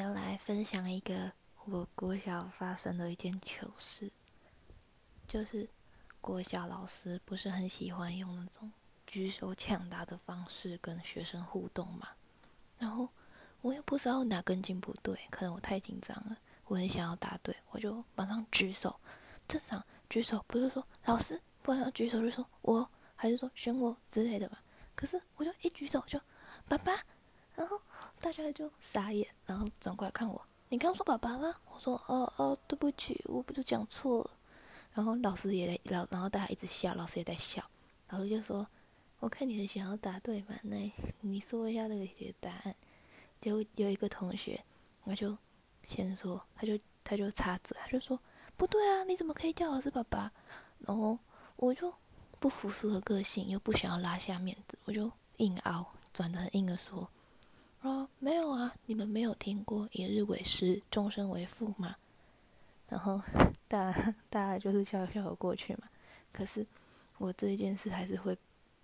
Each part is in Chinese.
要来分享一个我国小发生的一件糗事，就是国小老师不是很喜欢用那种举手抢答的方式跟学生互动嘛，然后我也不知道哪根筋不对，可能我太紧张了，我很想要答对，我就马上举手。正常举手不是说老师，不然要举手就说我，还是说选我之类的吧？可是我就一举手就爸爸，然后。大家就傻眼，然后转过来看我。你刚说爸爸吗？我说哦哦，对不起，我不就讲错了。然后老师也在，然然后大家一直笑，老师也在笑。老师就说：“我看你很想要答对嘛，那你说一下那个题的答案。”就有一个同学，他就先说，他就他就插嘴，他就说：“不对啊，你怎么可以叫老师爸爸？”然后我就不服输的个性，又不想要拉下面子，我就硬凹，转的很硬的说。没有啊，你们没有听过“一日为师，终身为父”吗？然后 大 大家就是笑笑的过去嘛。可是我这一件事还是会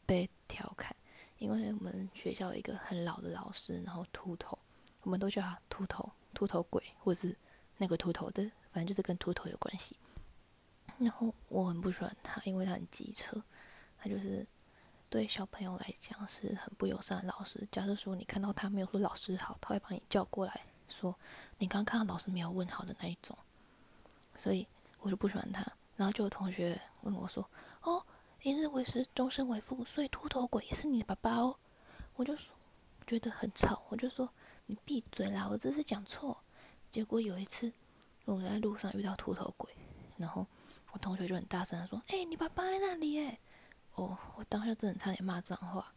被调侃，因为我们学校有一个很老的老师，然后秃头，我们都叫他秃头、秃头鬼，或是那个秃头的，反正就是跟秃头有关系。然后我很不喜欢他，因为他很机车，他就是。对小朋友来讲是很不友善的老师。假设说你看到他没有说老师好，他会把你叫过来说你刚看到老师没有问好的那一种。所以我就不喜欢他。然后就有同学问我说：“哦，一日为师，终身为父，所以秃头鬼也是你的爸爸哦。”我就说觉得很吵，我就说你闭嘴啦，我这是讲错。结果有一次我在路上遇到秃头鬼，然后我同学就很大声的说：“哎，你爸爸在那里哎。”，当下真的差点骂脏话，